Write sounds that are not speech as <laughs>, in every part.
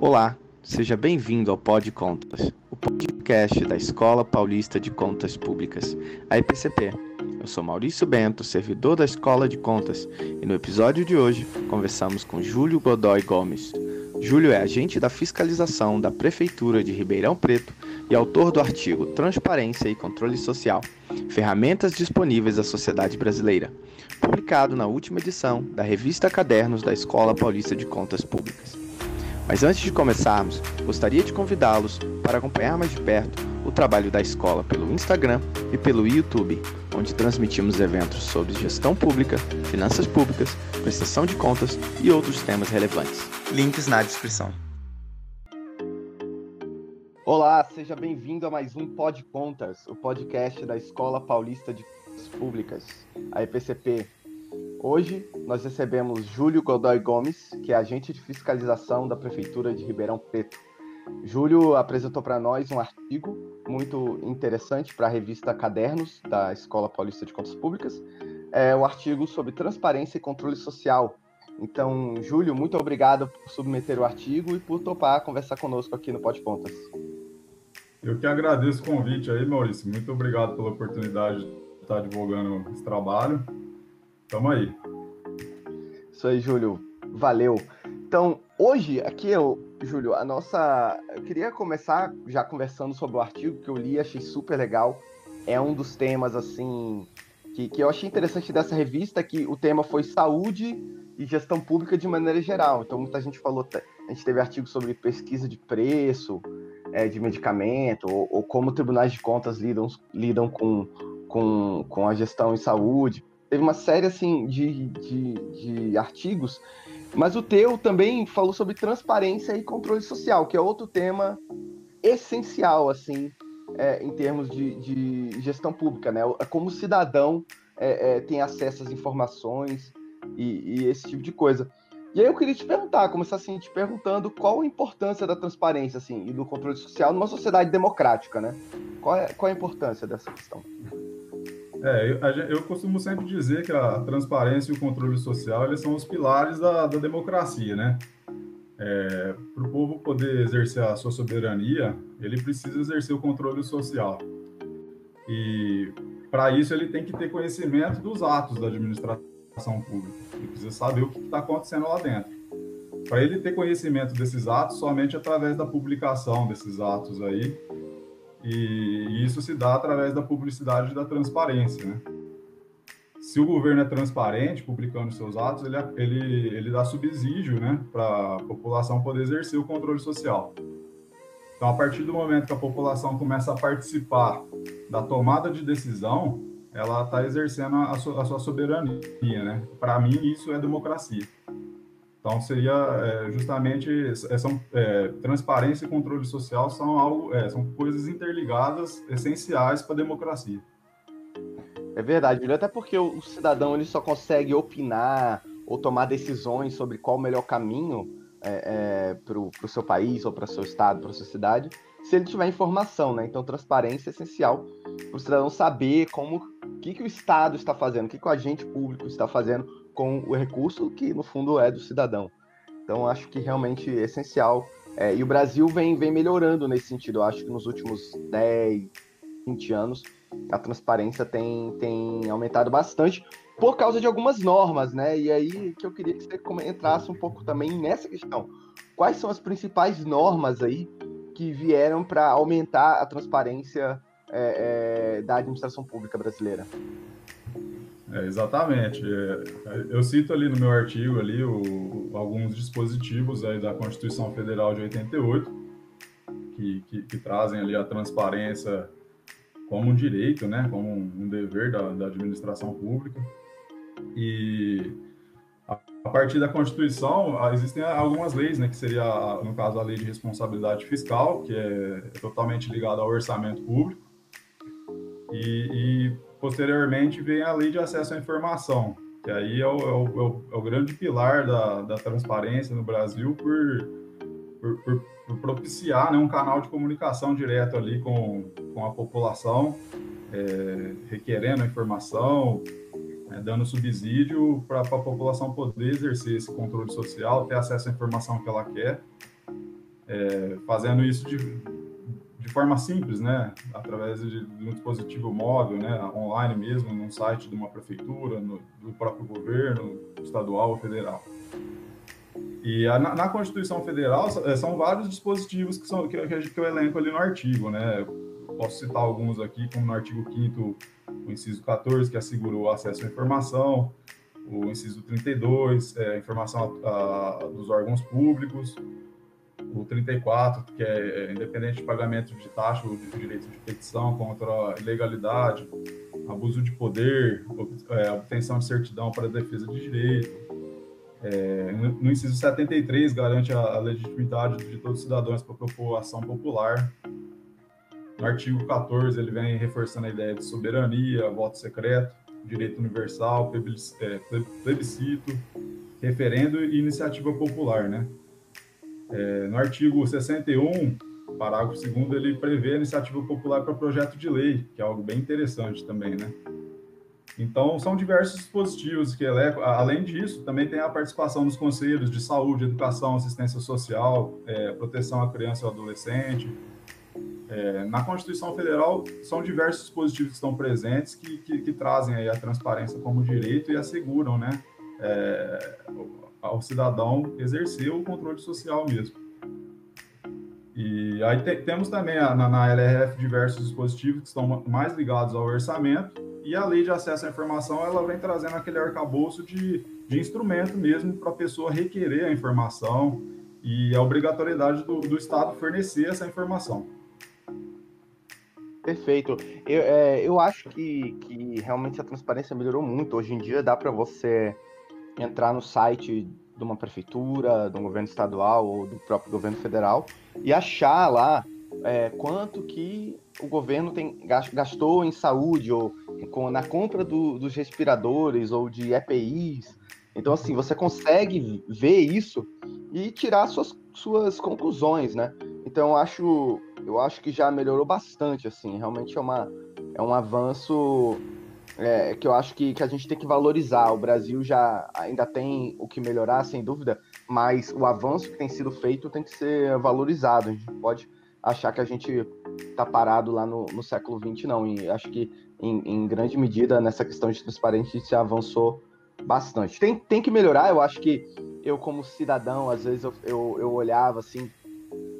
Olá, seja bem-vindo ao Pod Contas, o podcast da Escola Paulista de Contas Públicas, a EPCP. Eu sou Maurício Bento, servidor da Escola de Contas, e no episódio de hoje conversamos com Júlio Godoy Gomes. Júlio é agente da fiscalização da Prefeitura de Ribeirão Preto e autor do artigo Transparência e Controle Social Ferramentas disponíveis à sociedade brasileira, publicado na última edição da revista Cadernos da Escola Paulista de Contas Públicas. Mas antes de começarmos, gostaria de convidá-los para acompanhar mais de perto o trabalho da escola pelo Instagram e pelo YouTube, onde transmitimos eventos sobre gestão pública, finanças públicas, prestação de contas e outros temas relevantes. Links na descrição. Olá, seja bem-vindo a mais um Pod Contas, o podcast da Escola Paulista de Contas Públicas, a EPCP. Hoje nós recebemos Júlio Godoy Gomes, que é agente de fiscalização da Prefeitura de Ribeirão Preto. Júlio apresentou para nós um artigo muito interessante para a revista Cadernos da Escola Paulista de Contas Públicas, é um artigo sobre transparência e controle social. Então, Júlio, muito obrigado por submeter o artigo e por topar conversar conosco aqui no Pod Pontas. Eu que agradeço o convite aí, Maurício. Muito obrigado pela oportunidade de estar divulgando esse trabalho. Tamo aí. Isso aí, Júlio. Valeu. Então, hoje, aqui, eu, Júlio, a nossa. Eu queria começar já conversando sobre o artigo que eu li, achei super legal. É um dos temas, assim, que, que eu achei interessante dessa revista, que o tema foi saúde e gestão pública de maneira geral. Então, muita gente falou. A gente teve artigos sobre pesquisa de preço, é, de medicamento, ou, ou, como tribunais de contas lidam, lidam com, com, com a gestão em saúde. Teve uma série assim de, de, de artigos, mas o teu também falou sobre transparência e controle social, que é outro tema essencial assim é, em termos de, de, gestão pública, né? Como o cidadão é, é, tem acesso às informações e, e esse tipo de coisa. E aí eu queria te perguntar, começar assim, te perguntando qual a importância da transparência assim, e do controle social numa sociedade democrática, né? Qual é, qual é a importância dessa questão? É, eu, eu, costumo sempre dizer que a transparência e o controle social eles são os pilares da, da democracia, né? É, Para o povo poder exercer a sua soberania, ele precisa exercer o controle social. E para isso ele tem que ter conhecimento dos atos da administração pública. Ele precisa saber o que está acontecendo lá dentro. Para ele ter conhecimento desses atos, somente através da publicação desses atos aí, e isso se dá através da publicidade e da transparência, né? Se o governo é transparente, publicando seus atos, ele, ele, ele dá subsídio, né, para a população poder exercer o controle social. Então, a partir do momento que a população começa a participar da tomada de decisão, ela está exercendo a sua, a sua, soberania, né? Para mim, isso é democracia. Então, seria é, justamente é, são, é, transparência e controle social são algo, é, são coisas interligadas, essenciais para a democracia. É verdade, Juliano, até porque o cidadão ele só consegue opinar ou tomar decisões sobre qual o melhor caminho é, é, para o seu país ou para o seu estado, para a sua cidade, se ele tiver informação, né? Então, transparência é essencial para o cidadão saber como o que, que o Estado está fazendo, o que, que o agente público está fazendo com o recurso que, no fundo, é do cidadão. Então, acho que realmente é essencial. É, e o Brasil vem, vem melhorando nesse sentido. Eu acho que nos últimos 10, 20 anos, a transparência tem, tem aumentado bastante por causa de algumas normas, né? E aí que eu queria que você entrasse um pouco também nessa questão. Quais são as principais normas aí que vieram para aumentar a transparência é, é, da administração pública brasileira. É, exatamente. É, eu cito ali no meu artigo ali o, alguns dispositivos aí da Constituição Federal de 88 que, que, que trazem ali a transparência como um direito, né, como um dever da, da administração pública. E a partir da Constituição, existem algumas leis, né, que seria, no caso, a Lei de Responsabilidade Fiscal, que é totalmente ligada ao orçamento público, e, e posteriormente vem a Lei de Acesso à Informação, que aí é o, é o, é o é grande pilar da, da transparência no Brasil por, por, por, por propiciar né, um canal de comunicação direto ali com, com a população, é, requerendo informação, né, dando subsídio para a população poder exercer esse controle social, ter acesso à informação que ela quer. é, fazendo isso de, de forma simples, né? Através de, de, um dispositivo móvel, né? Online mesmo, num site de uma prefeitura, no, do próprio governo, estadual ou federal. E a, na, na, Constituição Federal é, são vários dispositivos que, são, que, que eu elenco ali no artigo, né? Posso citar alguns aqui, como no artigo 5 o inciso 14, que assegura o acesso à informação, o inciso 32, é, informação a, a, dos órgãos públicos, o 34, que é, é independente de pagamento de taxa ou de direito de petição contra ilegalidade, abuso de poder, é, obtenção de certidão para defesa de direito. É, no inciso 73, garante a, a legitimidade de todos os cidadãos para propor ação popular. No artigo 14, ele vem reforçando a ideia de soberania, voto secreto, direito universal, é, plebiscito, referendo e iniciativa popular, né? É, no artigo 61, parágrafo 2 ele prevê a iniciativa popular para projeto de lei, que é algo bem interessante também, né? Então, são diversos dispositivos que eleco. Além disso, também tem a participação dos conselhos de saúde, educação, assistência social, é, proteção à criança e ao adolescente. É, na Constituição Federal, são diversos dispositivos que estão presentes que, que, que trazem a transparência como direito e asseguram né, é, ao cidadão exercer o controle social mesmo. E aí te, temos também na, na LRF diversos dispositivos que estão mais ligados ao orçamento e a lei de acesso à informação ela vem trazendo aquele arcabouço de, de instrumento mesmo para a pessoa requerer a informação e a obrigatoriedade do, do Estado fornecer essa informação. Perfeito. Eu, é, eu acho que, que realmente a transparência melhorou muito. Hoje em dia dá para você entrar no site de uma prefeitura, de um governo estadual ou do próprio governo federal e achar lá é, quanto que o governo tem gastou em saúde ou com, na compra do, dos respiradores ou de EPIs. Então, assim, você consegue ver isso e tirar suas, suas conclusões, né? Então, eu acho, eu acho que já melhorou bastante, assim. Realmente é, uma, é um avanço é, que eu acho que, que a gente tem que valorizar. O Brasil já ainda tem o que melhorar, sem dúvida, mas o avanço que tem sido feito tem que ser valorizado. A gente pode achar que a gente está parado lá no, no século XX, não. E acho que, em, em, grande medida, nessa questão de transparência, se avançou bastante. Tem, tem que melhorar, eu acho que eu, como cidadão, às vezes eu, eu, eu olhava assim,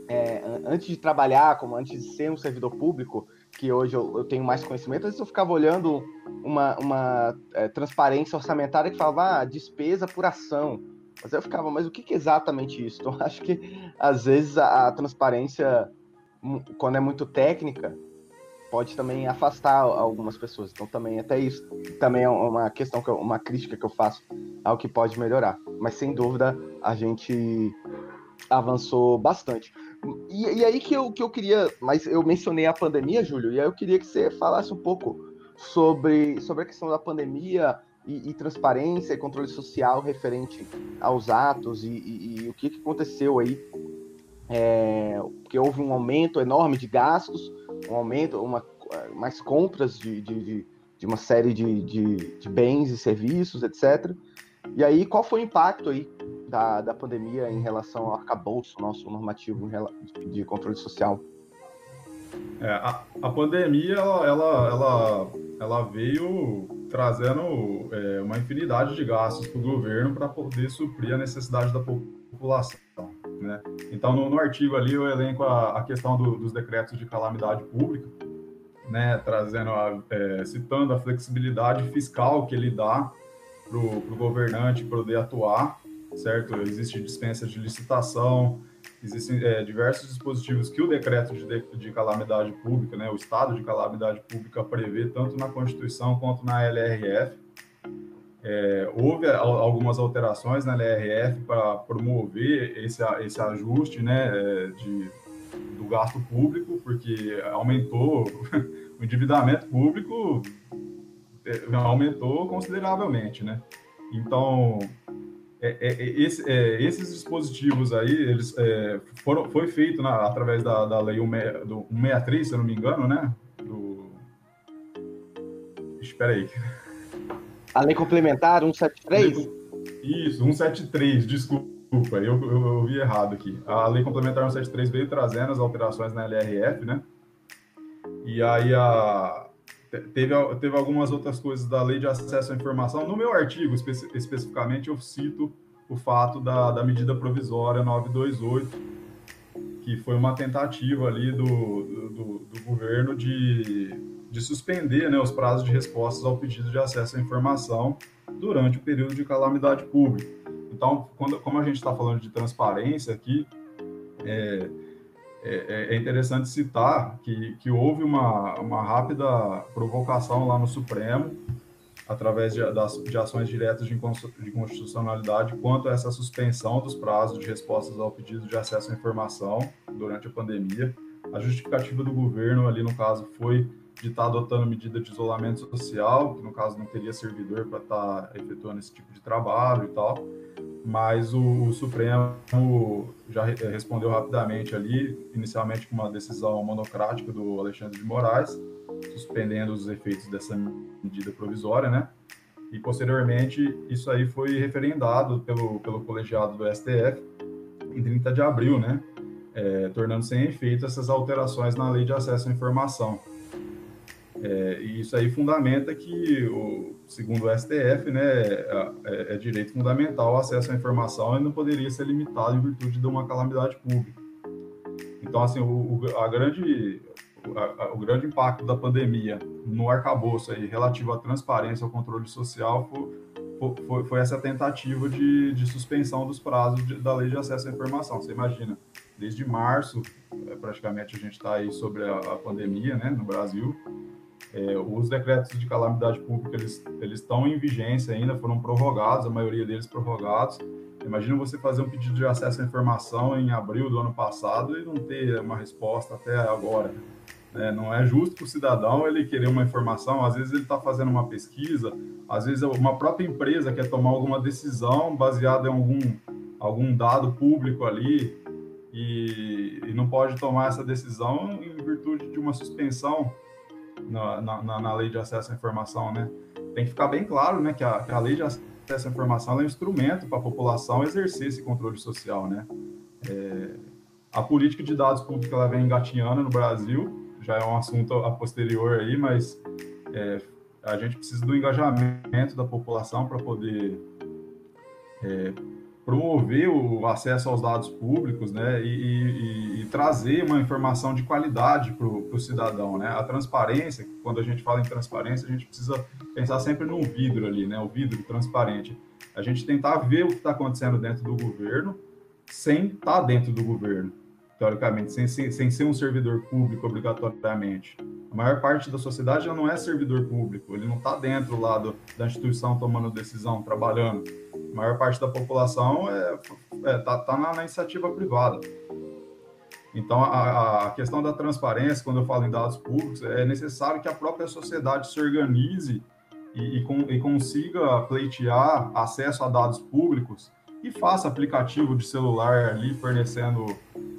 é, antes de trabalhar, como antes de ser um servidor público, que hoje eu, eu, tenho mais conhecimento, às vezes eu ficava olhando uma, uma é, transparência orçamentária que falava ah, despesa por ação. Mas eu ficava, mas o que, que é exatamente isso? <laughs> Então, acho que às vezes a, a, transparência, quando é muito técnica, pode também afastar algumas pessoas. Então, também até isso também é uma questão, que eu, uma crítica que eu faço ao que pode melhorar. Mas sem dúvida a gente avançou bastante. E, e, aí que eu, que eu queria, mas eu mencionei a pandemia, Júlio, e aí eu queria que você falasse um pouco sobre, sobre a questão da pandemia e, e transparência e controle social referente aos atos e, e, e o que, que aconteceu aí. É, porque houve um aumento enorme de gastos, um aumento, uma, mais compras de, de, de uma série de, de, de bens e serviços, etc. E aí, qual foi o impacto aí da, da pandemia em relação ao arcabouço nosso normativo de controle social? É, a, a, pandemia, ela, ela, ela, ela veio trazendo é, uma infinidade de gastos para o governo para poder suprir a necessidade da população. Né? Então, no, no artigo ali, eu elenco a, a questão do, dos decretos de calamidade pública, né, trazendo a, é, citando a flexibilidade fiscal que ele dá para o governante poder atuar certo? Existe dispensa de licitação, existem é, diversos dispositivos que o decreto de, de, calamidade pública, né, o estado de calamidade pública prevê tanto na Constituição quanto na LRF. É, houve algumas alterações na LRF para promover esse, esse ajuste né, é, de, do gasto público, porque aumentou <laughs> o endividamento público é, aumentou consideravelmente, né? Então, é, é, é, esse, é, esses dispositivos aí, eles é, foram, foi feito na, através da, da lei 163, se eu não me engano, né? Do... Espera aí. A lei complementar 173? Isso, 173, desculpa. desculpa, eu, eu, eu vi errado aqui. A Lei Complementar 173 veio trazendo as alterações na LRF, né? E aí a, teve, teve algumas outras coisas da Lei de Acesso à Informação. No meu artigo, espe especificamente, eu cito o fato da, da medida provisória 928, que foi uma tentativa ali do, do, do governo de, de suspender né, os prazos de respostas ao pedido de acesso à informação durante o período de calamidade pública. Então, quando, como a gente está falando de transparência aqui, é, é, é, interessante citar que, que houve uma, uma rápida provocação lá no Supremo, através de, de ações diretas de constitucionalidade, quanto a essa suspensão dos prazos de respostas ao pedido de acesso à informação durante a pandemia. A justificativa do governo ali, no caso, foi de estar tá adotando medida de isolamento social, que no caso não teria servidor para estar tá efetuando esse tipo de trabalho e tal mas o, o, Supremo já respondeu rapidamente ali, inicialmente com uma decisão monocrática do Alexandre de Moraes, suspendendo os efeitos dessa medida provisória, né? E posteriormente isso aí foi referendado pelo, pelo colegiado do STF em 30 de abril, né? É, tornando sem efeito essas alterações na lei de acesso à informação. É, e isso aí fundamenta que, o, segundo o STF, né, é, é, é, direito fundamental o acesso à informação e não poderia ser limitado em virtude de uma calamidade pública. Então, assim, o, a grande, a, o grande impacto da pandemia no arcabouço aí, relativo à transparência, ao controle social, foi, foi, foi essa tentativa de, de, suspensão dos prazos de, da lei de acesso à informação. Você imagina, desde março, é, praticamente a gente está aí sobre a, a pandemia né, no Brasil, é, os decretos de calamidade pública eles, eles estão em vigência ainda, foram prorrogados, a maioria deles prorrogados. Imagina você fazer um pedido de acesso à informação em abril do ano passado e não ter uma resposta até agora. É, não é justo para o cidadão ele querer uma informação, às vezes ele está fazendo uma pesquisa, às vezes uma própria empresa quer tomar alguma decisão baseada em algum, algum dado público ali e, e não pode tomar essa decisão em virtude de uma suspensão na, na, na, lei de acesso à informação, né? Tem que ficar bem claro, né, que a, que a lei de acesso à informação é um instrumento para a população exercer esse controle social, né? É, a política de dados públicos ela vem engatinhando no Brasil, já é um assunto a posterior aí, mas é, a gente precisa do engajamento da população para poder é, promover o acesso aos dados públicos, né, e, e, e trazer uma informação de qualidade para o cidadão, né, a transparência, quando a gente fala em transparência, a gente precisa pensar sempre no vidro ali, né, o vidro transparente, a gente tentar ver o que está acontecendo dentro do governo, sem estar tá dentro do governo, teoricamente, sem, sem, sem ser um servidor público obrigatoriamente. A maior parte da sociedade já não é servidor público, ele não está dentro lá do, da instituição tomando decisão, trabalhando a maior parte da população é, é tá, tá na, na, iniciativa privada. Então, a, a, questão da transparência, quando eu falo em dados públicos, é necessário que a própria sociedade se organize e, e, com, e consiga pleitear acesso a dados públicos e faça aplicativo de celular ali fornecendo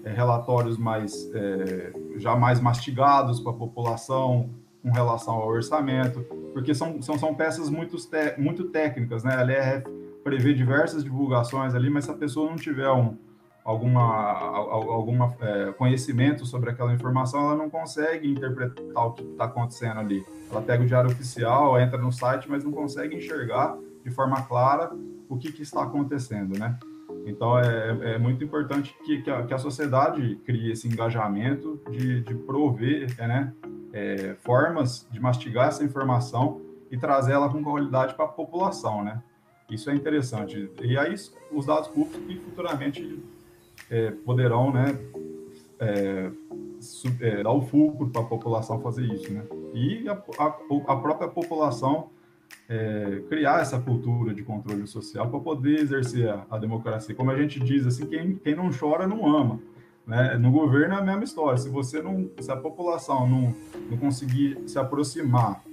é, relatórios mais é, já mais mastigados para a população com relação ao orçamento, porque são, são, são peças muito, muito técnicas, né? A LRF prevê diversas divulgações ali, mas se a pessoa não tiver um alguma, alguma é, conhecimento sobre aquela informação, ela não consegue interpretar o que está acontecendo ali. Ela pega o diário oficial, entra no site, mas não consegue enxergar de forma clara o que, que está acontecendo, né? Então, é, é muito importante que, que, a, que, a, sociedade crie esse engajamento de, de prover né, é, formas de mastigar essa informação e trazer ela com qualidade para a população, né? Isso é interessante. E aí, os dados públicos que futuramente é, poderão né, é, é, dar o fulcro para a população fazer isso. Né? E a, a, a própria população é, criar essa cultura de controle social para poder exercer a, a, democracia. Como a gente diz, assim, quem, quem não chora não ama. Né? No governo é a mesma história. Se você não, se a população não, não conseguir se aproximar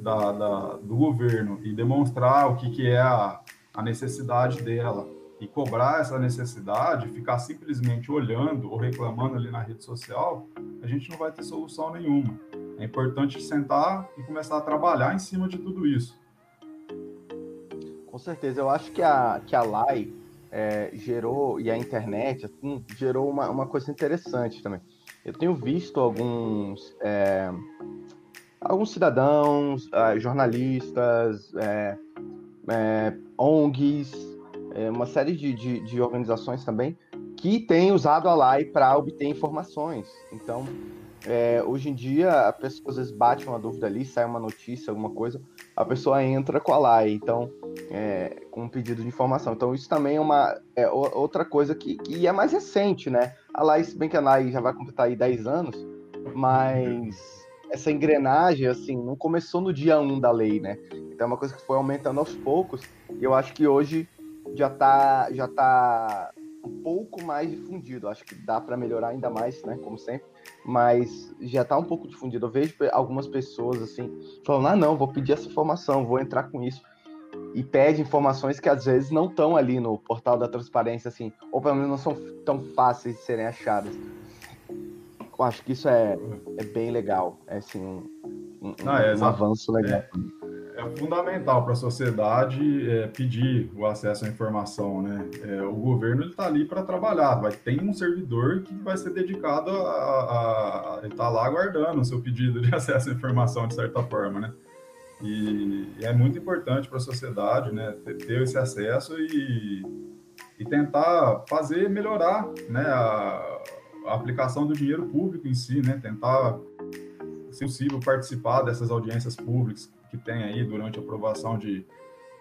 da, da, do governo e demonstrar o que, que é a, a necessidade dela e cobrar essa necessidade, ficar simplesmente olhando ou reclamando ali na rede social, a gente não vai ter solução nenhuma. É importante sentar e começar a trabalhar em cima de tudo isso. Com certeza, eu acho que a, que a LAI é, gerou, e a internet, assim, gerou uma, uma coisa interessante também. Eu tenho visto alguns, é, alguns cidadãos, uh, jornalistas, é, é, ONGs, é, uma série de, de, de, organizações também que têm usado a LAI para obter informações. Então, é, hoje em dia, a pessoa às vezes bate uma dúvida ali, sai uma notícia, alguma coisa, a pessoa entra com a LAI, então, é, com um pedido de informação. Então, isso também é uma é, outra coisa que, que é mais recente, né? A LAI, se bem que a LAI já vai completar aí 10 anos, mas essa engrenagem, assim, não começou no dia 1 da lei, né? Então é uma coisa que foi aumentando aos poucos, e eu acho que hoje já tá, já tá um pouco mais difundido. Acho que dá para melhorar ainda mais, né? Como sempre. Mas já tá um pouco difundido. Eu vejo algumas pessoas assim falando: ah, não, vou pedir essa informação, vou entrar com isso. E pede informações que às vezes não estão ali no portal da transparência, assim, ou pelo menos não são tão fáceis de serem achadas. Eu acho que isso é, é bem legal. É assim, um, um, ah, é, um avanço legal. É é fundamental para a sociedade é, pedir o acesso à informação, né? É, o governo está ali para trabalhar, vai ter um servidor que vai ser dedicado a, a, ele está lá aguardando o seu pedido de <laughs> acesso à informação de certa forma, né? E, e é muito importante para a sociedade, né? Ter, ter esse acesso e, e, tentar fazer melhorar, né? A, a aplicação do dinheiro público em si, né? Tentar se possível, participar dessas audiências públicas, que tem aí durante a aprovação de,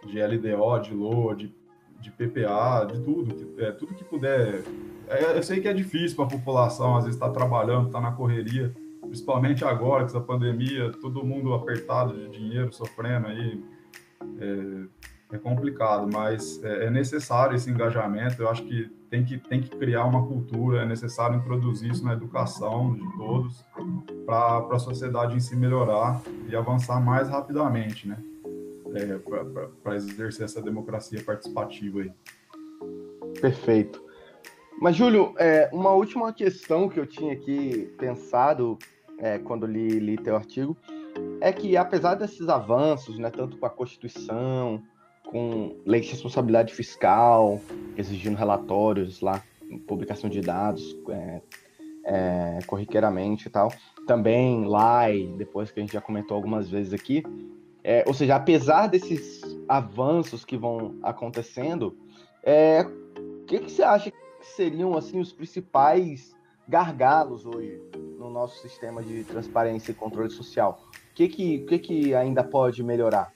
de LDO, de LOA, de, de PPA, de tudo, que, é, tudo que puder. É, eu sei que é difícil para a população, às vezes está trabalhando, está na correria, principalmente agora, com essa pandemia, todo mundo apertado de dinheiro, sofrendo aí. É, é complicado, mas é, é necessário esse engajamento. Eu acho que tem que, tem que criar uma cultura, é necessário introduzir isso na educação de todos para a sociedade em si melhorar e avançar mais rapidamente, né? É, para exercer essa democracia participativa aí. Perfeito. Mas, Júlio, é, uma última questão que eu tinha aqui pensado é, quando li, li teu artigo é que, apesar desses avanços, né, tanto com a Constituição, com lei de responsabilidade fiscal, exigindo relatórios lá, publicação de dados é, é, corriqueiramente e tal. Também LAI, depois que a gente já comentou algumas vezes aqui. É, ou seja, apesar desses avanços que vão acontecendo, é, o que, que você acha que seriam assim os principais gargalos hoje no nosso sistema de transparência e controle social? O que, que, que, que ainda pode melhorar?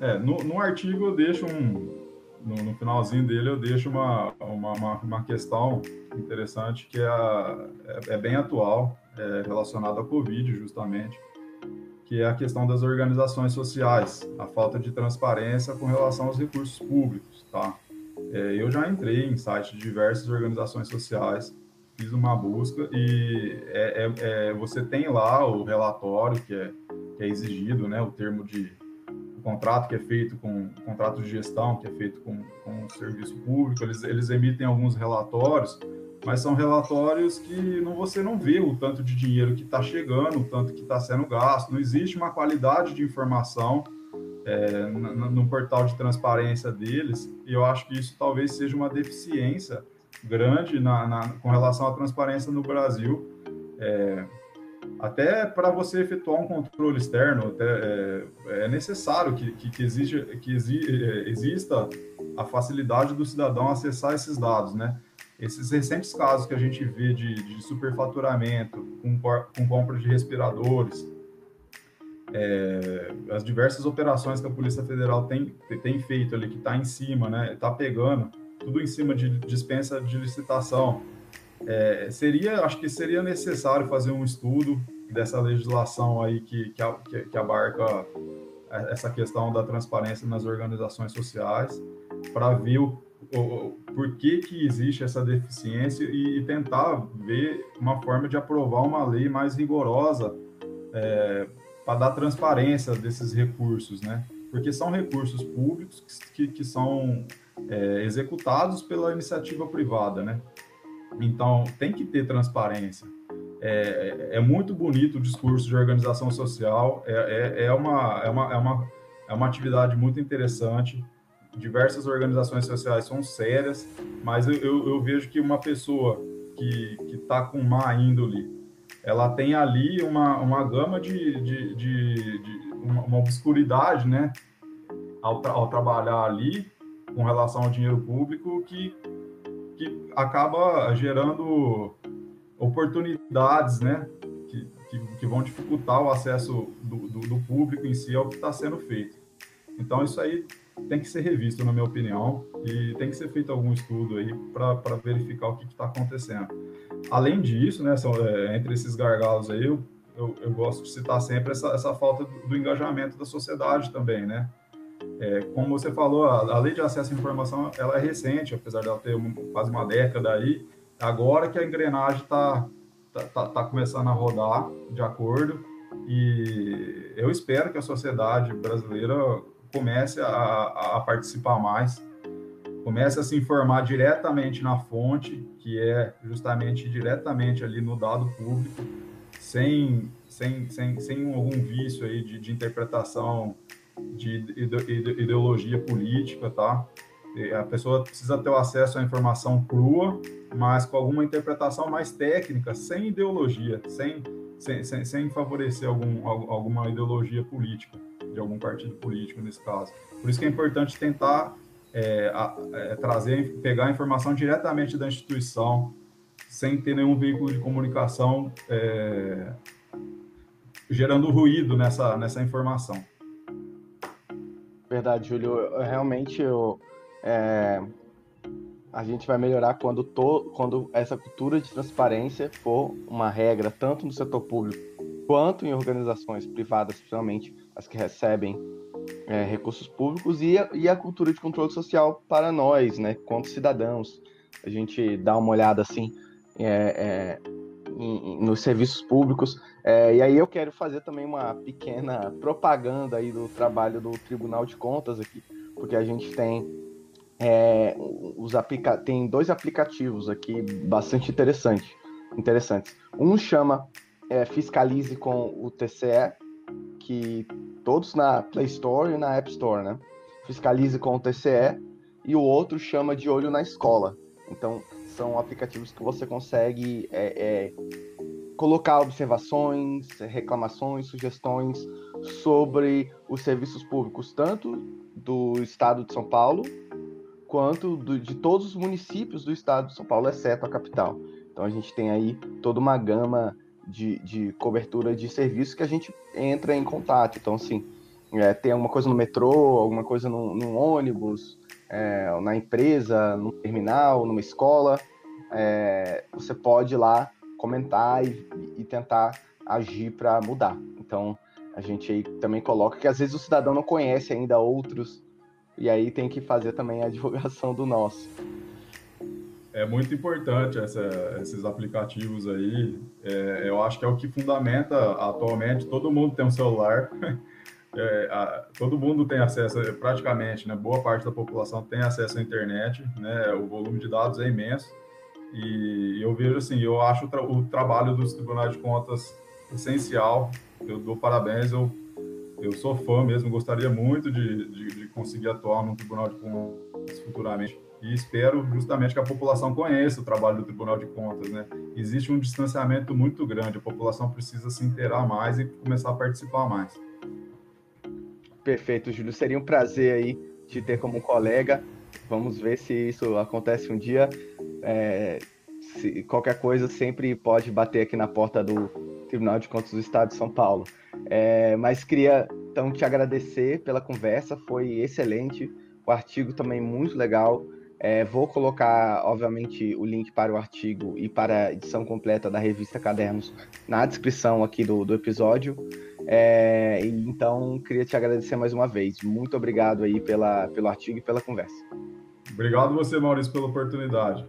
É, no, no artigo eu deixo um. No, no, finalzinho dele eu deixo uma, uma, uma, uma questão interessante que é, a, é, é, bem atual, é relacionada à Covid, justamente, que é a questão das organizações sociais, a falta de transparência com relação aos recursos públicos, tá? É, eu já entrei em sites de diversas organizações sociais, fiz uma busca e é, é, é você tem lá o relatório que é, que é exigido, né, o termo de o contrato que é feito com o contrato de gestão, que é feito com, com o serviço público, eles, eles emitem alguns relatórios, mas são relatórios que não, você não vê o tanto de dinheiro que está chegando, o tanto que está sendo gasto, não existe uma qualidade de informação é, no, no, portal de transparência deles, e eu acho que isso talvez seja uma deficiência grande na, na com relação à transparência no Brasil. É, até para você efetuar um controle externo, até, é, é necessário que, que, que, que exi, é, exista a facilidade do cidadão acessar esses dados, né? Esses recentes casos que a gente vê de, de superfaturamento com, com compra de respiradores, é, as diversas operações que a Polícia Federal tem, tem feito ali, que está em cima, né? Está pegando, tudo em cima de dispensa de licitação, é, seria, acho que seria necessário fazer um estudo dessa legislação aí que, que, que abarca essa questão da transparência nas organizações sociais, para ver o, o, por que, que existe essa deficiência e, e, tentar ver uma forma de aprovar uma lei mais rigorosa é, para dar transparência desses recursos, né? Porque são recursos públicos que, que são é, executados pela iniciativa privada, né? Então, tem que ter transparência. É, é, é muito bonito o discurso de organização social, é, é, é, uma, é, uma, é, uma, é uma atividade muito interessante, diversas organizações sociais são sérias, mas eu, eu, eu vejo que uma pessoa que está com má índole, ela tem ali uma, uma gama de, de, de, de uma, uma, obscuridade, né, ao, tra ao trabalhar ali com relação ao dinheiro público que, que acaba gerando oportunidades, né, que, que, que vão dificultar o acesso do, do, do público em si ao que está sendo feito. Então, isso aí tem que ser revisto, na minha opinião, e tem que ser feito algum estudo aí para verificar o que está acontecendo. Além disso, né, são, é, entre esses gargalos aí, eu, eu, eu, gosto de citar sempre essa, essa falta do, do engajamento da sociedade também, né? É, como você falou, a, a, lei de acesso à informação ela é recente, apesar dela ter quase uma década aí. Agora que a engrenagem está tá, tá, tá começando a rodar de acordo, e eu espero que a sociedade brasileira comece a, a participar mais, comece a se informar diretamente na fonte, que é justamente diretamente ali no dado público, sem, sem, sem, sem algum vício aí de, de interpretação de ideologia política, tá? A pessoa precisa ter o acesso à informação crua, mas com alguma interpretação mais técnica, sem ideologia, sem, sem, sem, favorecer algum, alguma ideologia política de algum partido político nesse caso. Por isso que é importante tentar é, é, trazer, pegar a informação diretamente da instituição, sem ter nenhum veículo de comunicação é, gerando ruído nessa, nessa informação. Verdade, Júlio. Eu, realmente, eu, é, a gente vai melhorar quando, to, quando essa cultura de transparência for uma regra, tanto no setor público quanto em organizações privadas, principalmente as que recebem é, recursos públicos, e a, e a cultura de controle social para nós, né, quanto cidadãos. A gente dá uma olhada assim é, é, nos serviços públicos. É, e aí eu quero fazer também uma pequena propaganda aí do trabalho do Tribunal de Contas aqui, porque a gente tem é, os aplica tem dois aplicativos aqui bastante interessante, interessantes. Um chama é, Fiscalize com o TCE, que todos na Play Store e na App Store, né? Fiscalize com o TCE e o outro chama de Olho na Escola. Então, são aplicativos que você consegue é, é, colocar observações, reclamações, sugestões sobre os serviços públicos, tanto do estado de São Paulo, quanto do, de todos os municípios do estado de São Paulo, exceto a capital. Então, a gente tem aí toda uma gama de, de cobertura de serviços que a gente entra em contato. Então, assim, é, tem alguma coisa no metrô, alguma coisa no ônibus, é, na empresa, no terminal, numa escola, é, você pode ir lá comentar e, e tentar agir para mudar. Então, a gente aí também coloca que às vezes o cidadão não conhece ainda outros, e aí tem que fazer também a <laughs> divulgação do nosso é muito importante essa, esses aplicativos aí. É, eu acho que é o que fundamenta atualmente. Todo mundo tem um celular, <laughs> é, a, todo mundo tem acesso, praticamente, né? Boa parte da população tem acesso à internet, né? O volume de dados é imenso. E eu vejo assim, eu acho o, tra o trabalho dos tribunais de contas essencial. Eu dou parabéns. Eu, eu sou fã mesmo, gostaria muito de, de, de conseguir atuar no tribunal de contas futuramente e espero justamente que a população conheça o trabalho do Tribunal de Contas, né? Existe um distanciamento muito grande, a população precisa se inteirar mais e começar a participar mais. Perfeito, Júlio. Seria um prazer aí te ter como colega. Vamos ver se isso acontece um dia. É, se, qualquer coisa sempre pode bater aqui na porta do Tribunal de Contas do Estado de São Paulo. É, mas queria então te agradecer pela conversa, foi excelente. O artigo também muito legal. É, vou colocar, obviamente, o link para o artigo e para a edição completa da revista Cadernos na descrição aqui do, do episódio. É, então, queria te agradecer mais uma vez. Muito obrigado aí pela, pelo artigo e pela conversa. Obrigado você, Maurício, pela oportunidade.